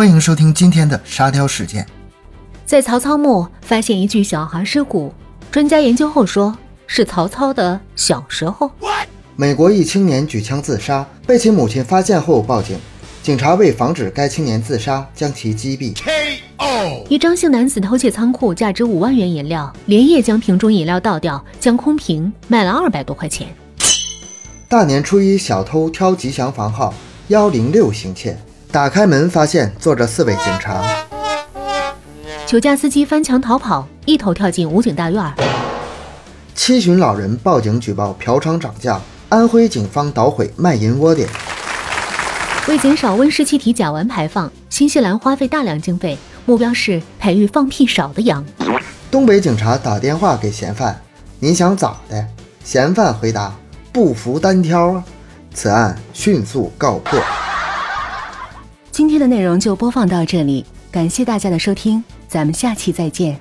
欢迎收听今天的沙雕事件。在曹操墓发现一具小孩尸骨，专家研究后说是曹操的小时候。美国一青年举枪自杀，被其母亲发现后报警，警察为防止该青年自杀，将其击毙。一张姓男子偷窃仓库价值五万元饮料，连夜将瓶中饮料倒掉，将空瓶卖了二百多块钱。大年初一，小偷挑吉祥房号幺零六行窃，打开门发现坐着四位警察。酒驾司机翻墙逃跑，一头跳进武警大院。七旬老人报警举报嫖娼涨价，安徽警方捣毁卖淫窝点。为减少温室气体甲烷排放，新西兰花费大量经费，目标是培育放屁少的羊。东北警察打电话给嫌犯：“您想咋的？”嫌犯回答。不服单挑啊！此案迅速告破。今天的内容就播放到这里，感谢大家的收听，咱们下期再见。